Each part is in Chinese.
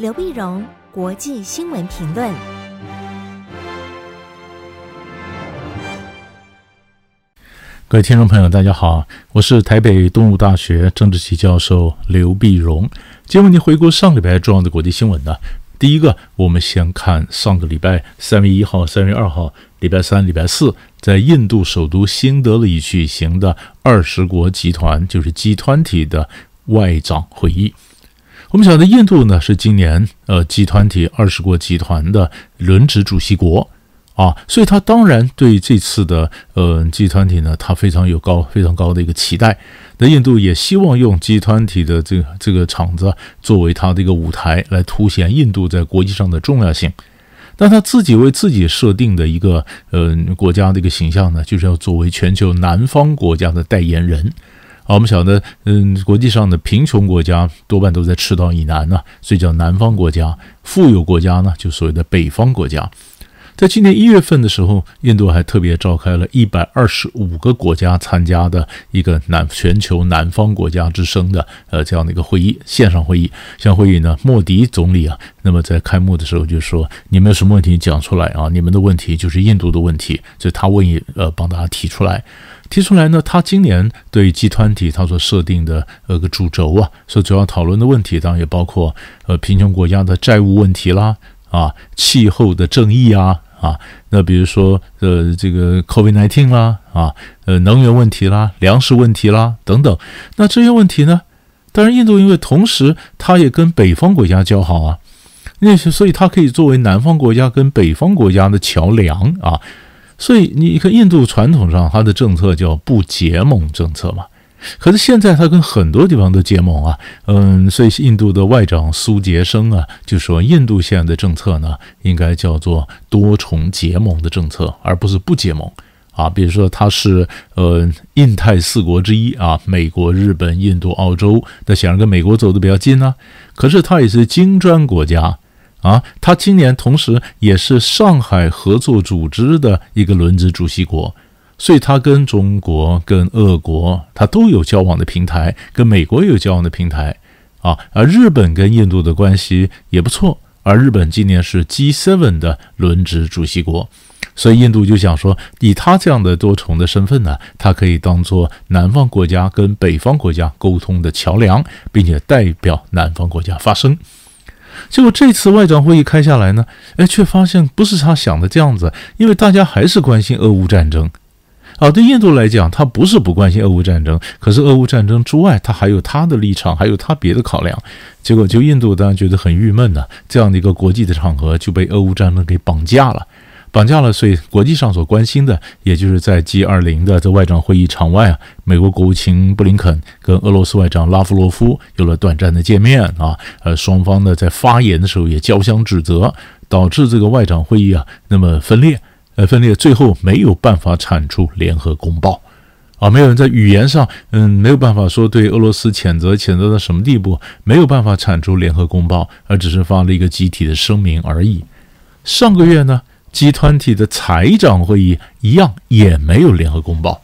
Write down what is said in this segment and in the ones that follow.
刘碧荣，国际新闻评论。各位听众朋友，大家好，我是台北东吴大学政治系教授刘碧荣。今天为您回顾上礼拜重要的国际新闻呢。第一个，我们先看上个礼拜三月一号、三月二号，礼拜三、礼拜四，在印度首都新德里举行的二十国集团，就是 G20 的外长会议。我们晓得，印度呢是今年呃 G20 二十国集团的轮值主席国。啊，所以他当然对这次的呃 G20 呢，他非常有高非常高的一个期待。那印度也希望用 G20 的这个这个场子作为他的一个舞台，来凸显印度在国际上的重要性。那他自己为自己设定的一个呃国家的一个形象呢，就是要作为全球南方国家的代言人。啊，我们晓得，嗯，国际上的贫穷国家多半都在赤道以南呢，所以叫南方国家；富有国家呢，就所谓的北方国家。在今年一月份的时候，印度还特别召开了一百二十五个国家参加的一个南全球南方国家之声的呃这样的一个会议，线上会议。像会议呢，莫迪总理啊，那么在开幕的时候就说：“你们有什么问题讲出来啊？你们的问题就是印度的问题。”所以他问一呃帮大家提出来，提出来呢，他今年对集团体他所设定的呃个主轴啊，所主要讨论的问题当然也包括呃贫穷国家的债务问题啦，啊气候的正义啊。啊，那比如说，呃，这个 COVID-19 啦，啊，呃，能源问题啦，粮食问题啦，等等。那这些问题呢，当然，印度因为同时它也跟北方国家交好啊，那所以它可以作为南方国家跟北方国家的桥梁啊。所以你看，印度传统上它的政策叫不结盟政策嘛。可是现在他跟很多地方都结盟啊，嗯，所以印度的外长苏杰生啊就说，印度现在的政策呢，应该叫做多重结盟的政策，而不是不结盟啊。比如说，他是呃印太四国之一啊，美国、日本、印度、澳洲，那显然跟美国走的比较近呢。可是他也是金砖国家啊，他今年同时也是上海合作组织的一个轮值主席国。所以，他跟中国、跟俄国，他都有交往的平台，跟美国有交往的平台，啊，而日本跟印度的关系也不错，而日本今年是 G7 的轮值主席国，所以印度就想说，以他这样的多重的身份呢，他可以当做南方国家跟北方国家沟通的桥梁，并且代表南方国家发声。结果这次外长会议开下来呢，哎，却发现不是他想的这样子，因为大家还是关心俄乌战争。啊，对印度来讲，他不是不关心俄乌战争，可是俄乌战争之外，他还有他的立场，还有他别的考量。结果，就印度当然觉得很郁闷呢。这样的一个国际的场合就被俄乌战争给绑架了，绑架了。所以，国际上所关心的，也就是在 G20 的这外长会议场外啊，美国国务卿布林肯跟俄罗斯外长拉夫罗夫有了短暂的见面啊，呃，双方呢在发言的时候也交相指责，导致这个外长会议啊那么分裂。呃，分裂最后没有办法产出联合公报，啊，没有人在语言上，嗯，没有办法说对俄罗斯谴责，谴责到什么地步，没有办法产出联合公报，而只是发了一个集体的声明而已。上个月呢，集团体的财长会议一样也没有联合公报，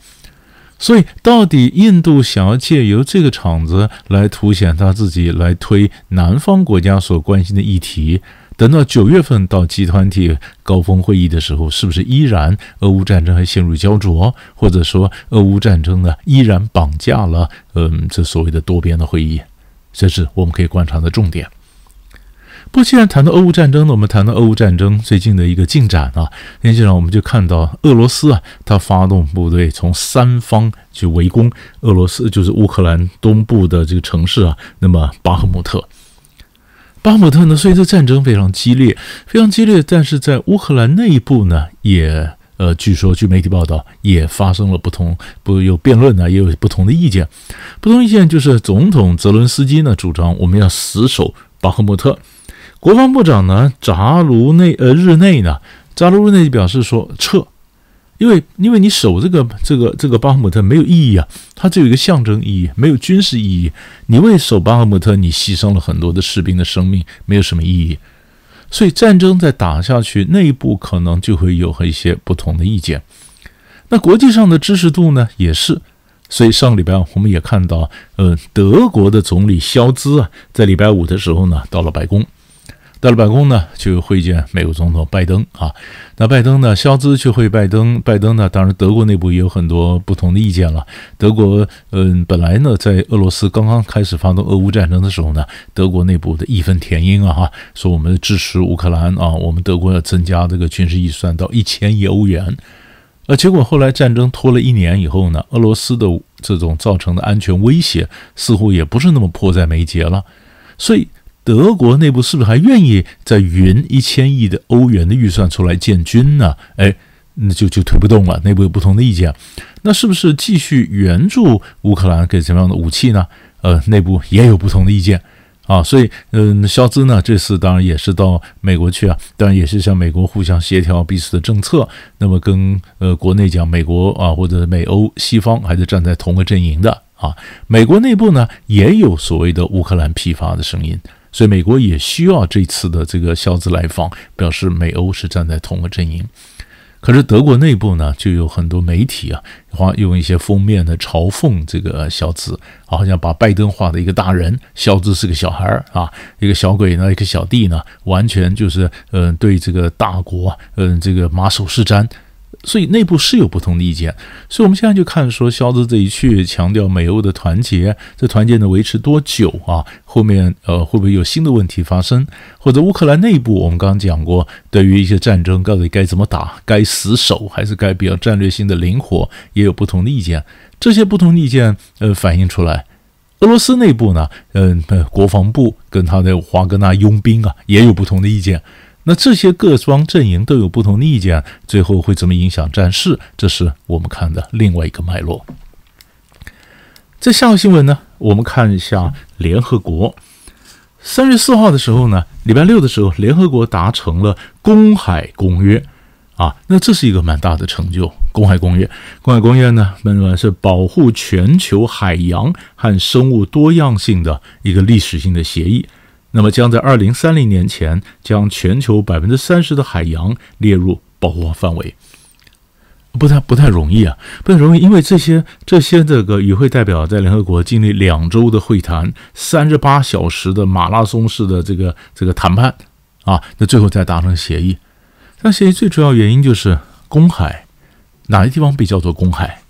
所以到底印度想要借由这个场子来凸显他自己，来推南方国家所关心的议题。等到九月份到集团体高峰会议的时候，是不是依然俄乌战争还陷入胶着，或者说俄乌战争呢依然绑架了嗯这所谓的多边的会议？这是我们可以观察的重点。不，既然谈到俄乌战争呢，我们谈到俄乌战争最近的一个进展啊，实际上我们就看到俄罗斯啊，他发动部队从三方去围攻俄罗斯，就是乌克兰东部的这个城市啊，那么巴赫穆特。巴姆特呢，所以这战争非常激烈，非常激烈。但是在乌克兰内部呢，也呃，据说据媒体报道，也发生了不同，不有辩论呢，也有不同的意见。不同意见就是总统泽伦斯基呢主张我们要死守巴赫穆特，国防部长呢扎卢内呃日内呢扎卢日内表示说撤。因为，因为你守这个这个这个巴赫穆特没有意义啊，它只有一个象征意义，没有军事意义。你为守巴赫穆特，你牺牲了很多的士兵的生命，没有什么意义。所以战争再打下去，内部可能就会有一些不同的意见。那国际上的支持度呢，也是。所以上礼拜我们也看到，呃，德国的总理肖兹啊，在礼拜五的时候呢，到了白宫。到了白宫呢，就会见美国总统拜登啊。那拜登呢，肖兹去会拜登，拜登呢，当然德国内部也有很多不同的意见了。德国，嗯，本来呢，在俄罗斯刚刚开始发动俄乌战争的时候呢，德国内部的义愤填膺啊，哈，说我们支持乌克兰啊，我们德国要增加这个军事预算到一千亿欧元。呃，结果后来战争拖了一年以后呢，俄罗斯的这种造成的安全威胁似乎也不是那么迫在眉睫了，所以。德国内部是不是还愿意再匀一千亿的欧元的预算出来建军呢？哎，那就就推不动了。内部有不同的意见，那是不是继续援助乌克兰给什么样的武器呢？呃，内部也有不同的意见啊。所以，嗯，肖兹呢这次当然也是到美国去啊，当然也是向美国互相协调彼此的政策。那么跟呃国内讲，美国啊或者美欧西方还是站在同个阵营的啊。美国内部呢也有所谓的乌克兰批发的声音。所以美国也需要这次的这个肖兹来访，表示美欧是站在同个阵营。可是德国内部呢，就有很多媒体啊，用一些封面的嘲讽这个肖兹，好像把拜登画的一个大人，肖兹是个小孩儿啊，一个小鬼呢，一个小弟呢，完全就是嗯、对这个大国嗯、这个马首是瞻。所以内部是有不同的意见，所以我们现在就看说，肖兹这一去强调美欧的团结，这团结能维持多久啊？后面呃会不会有新的问题发生？或者乌克兰内部，我们刚刚讲过，对于一些战争到底该怎么打，该死守还是该比较战略性的灵活，也有不同的意见。这些不同的意见呃反映出来，俄罗斯内部呢，嗯、呃，国防部跟他的华格纳佣兵啊也有不同的意见。那这些各方阵营都有不同的意见，最后会怎么影响战事？这是我们看的另外一个脉络。在下个新闻呢，我们看一下联合国。三月四号的时候呢，礼拜六的时候，联合国达成了公海公约啊，那这是一个蛮大的成就。公海公约，公海公约呢，那么是保护全球海洋和生物多样性的一个历史性的协议。那么将在二零三零年前将全球百分之三十的海洋列入保护范围，不太不太容易啊，不太容易，因为这些这些这个与会代表在联合国经历两周的会谈，三十八小时的马拉松式的这个这个谈判啊，那最后才达成协议。但协议最主要原因就是公海，哪些地方被叫做公海？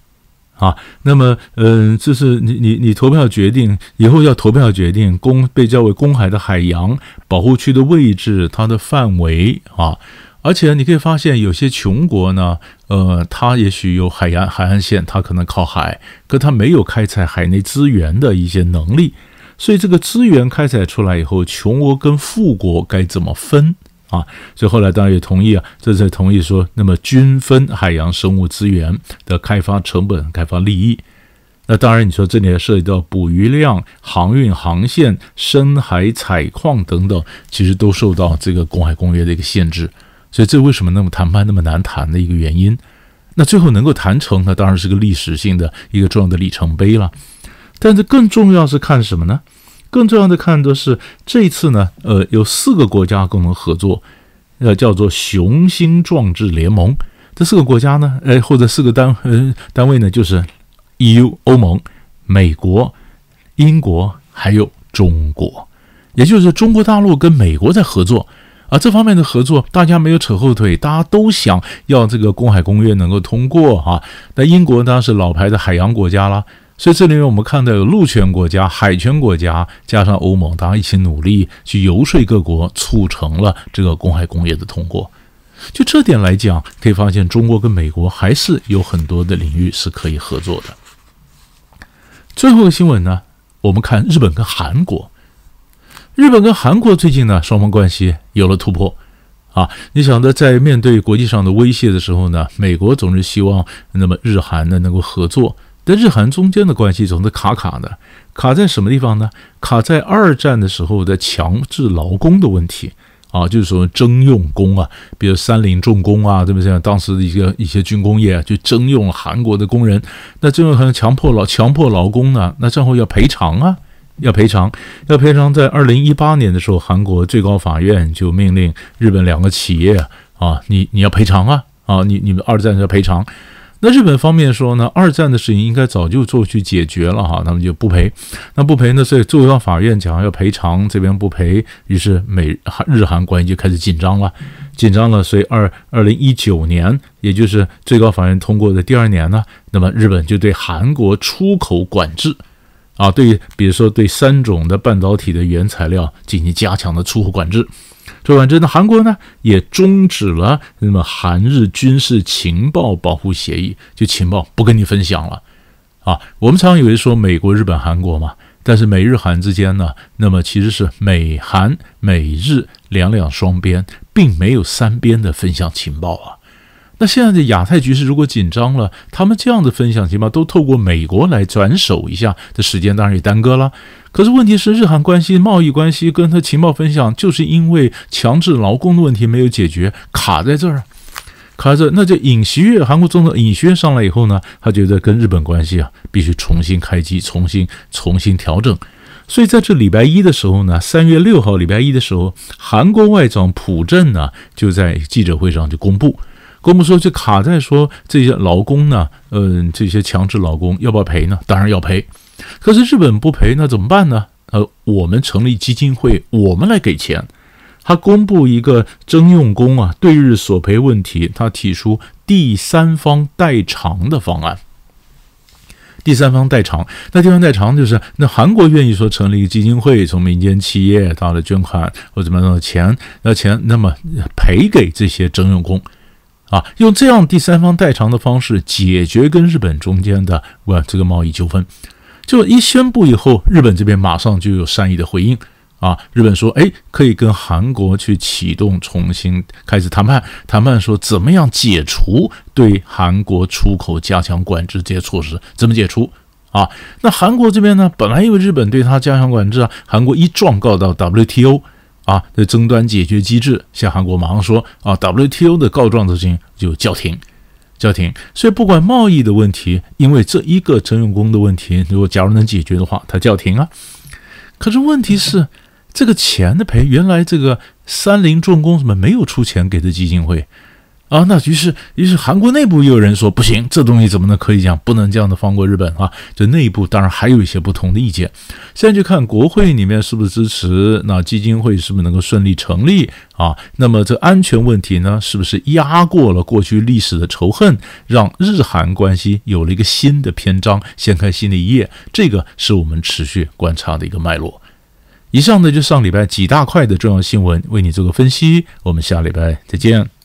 啊，那么，嗯、呃，就是你你你投票决定以后要投票决定公被叫为公海的海洋保护区的位置，它的范围啊，而且你可以发现有些穷国呢，呃，它也许有海岸海岸线，它可能靠海，可它没有开采海内资源的一些能力，所以这个资源开采出来以后，穷国跟富国该怎么分？啊，所以后来当然也同意啊，这才同意说，那么均分海洋生物资源的开发成本、开发利益。那当然，你说这里也涉及到捕鱼量、航运航线、深海采矿等等，其实都受到这个公海公约的一个限制。所以这为什么那么谈判那么难谈的一个原因。那最后能够谈成，那当然是个历史性的一个重要的里程碑了。但是更重要是看什么呢？更重要的看的是这一次呢，呃，有四个国家共同合作，呃，叫做雄心壮志联盟。这四个国家呢，呃，或者四个单呃单位呢，就是 EU 欧盟、美国、英国还有中国，也就是中国大陆跟美国在合作。而这方面的合作，大家没有扯后腿，大家都想要这个公海公约能够通过啊。那英国当然是老牌的海洋国家啦。所以这里面我们看到有陆权国家、海权国家，加上欧盟，大家一起努力去游说各国，促成了这个公海公约的通过。就这点来讲，可以发现中国跟美国还是有很多的领域是可以合作的。最后一个新闻呢，我们看日本跟韩国。日本跟韩国最近呢，双方关系有了突破啊！你想的，在面对国际上的威胁的时候呢，美国总是希望那么日韩呢能够合作。但日韩中间的关系总是卡卡的，卡在什么地方呢？卡在二战的时候的强制劳工的问题啊，就是说征用工啊，比如三菱重工啊，对不对？当时的一个一些军工业就征用韩国的工人，那征用很强迫劳强迫劳工呢，那战后要赔偿啊，要赔偿，要赔偿。在二零一八年的时候，韩国最高法院就命令日本两个企业啊，你你要赔偿啊，啊，你你们二战要赔偿。那日本方面说呢，二战的事情应该早就做去解决了哈，他们就不赔。那不赔呢，所以最高法院讲要赔偿，这边不赔，于是美日韩关系就开始紧张了，紧张了。所以二二零一九年，也就是最高法院通过的第二年呢，那么日本就对韩国出口管制，啊，对，比如说对三种的半导体的原材料进行加强的出口管制。说完之后呢，韩国呢也终止了那么韩日军事情报保护协议，就情报不跟你分享了啊。我们常常以为说美国、日本、韩国嘛，但是美日韩之间呢，那么其实是美韩、美日两两双边，并没有三边的分享情报啊。那现在的亚太局势如果紧张了，他们这样的分享情报都透过美国来转手一下，这时间当然也耽搁了。可是问题是，日韩关系、贸易关系跟他情报分享，就是因为强制劳工的问题没有解决，卡在这儿，卡在这。那这尹锡悦，韩国总统尹锡悦上来以后呢，他觉得跟日本关系啊，必须重新开机，重新重新调整。所以在这礼拜一的时候呢，三月六号礼拜一的时候，韩国外长朴振呢就在记者会上就公布。公布说，就卡在说这些劳工呢，嗯，这些强制劳工要不要赔呢？当然要赔。可是日本不赔，那怎么办呢？呃，我们成立基金会，我们来给钱。他公布一个征用工啊对日索赔问题，他提出第三方代偿的方案。第三方代偿，那第三方代偿就是那韩国愿意说成立一个基金会，从民间企业到了捐款或者怎么样的钱，那钱那么赔给这些征用工。啊，用这样第三方代偿的方式解决跟日本中间的哇这个贸易纠纷，就一宣布以后，日本这边马上就有善意的回应啊。日本说，哎，可以跟韩国去启动重新开始谈判，谈判说怎么样解除对韩国出口加强管制这些措施，怎么解除啊？那韩国这边呢，本来因为日本对他加强管制啊，韩国一状告到 WTO。啊，这争端解决机制，像韩国马上说啊，WTO 的告状的事情就叫停，叫停。所以不管贸易的问题，因为这一个征用工的问题，如果假如能解决的话，它叫停啊。可是问题是，这个钱的赔，原来这个三菱重工什么没有出钱给这基金会？啊，那于是，于是韩国内部又有人说不行，这东西怎么能可以讲，不能这样的放过日本啊？这内部当然还有一些不同的意见。现在就看国会里面是不是支持，那基金会是不是能够顺利成立啊？那么这安全问题呢，是不是压过了过去历史的仇恨，让日韩关系有了一个新的篇章，掀开新的一页？这个是我们持续观察的一个脉络。以上呢，就上礼拜几大块的重要新闻，为你做个分析。我们下礼拜再见。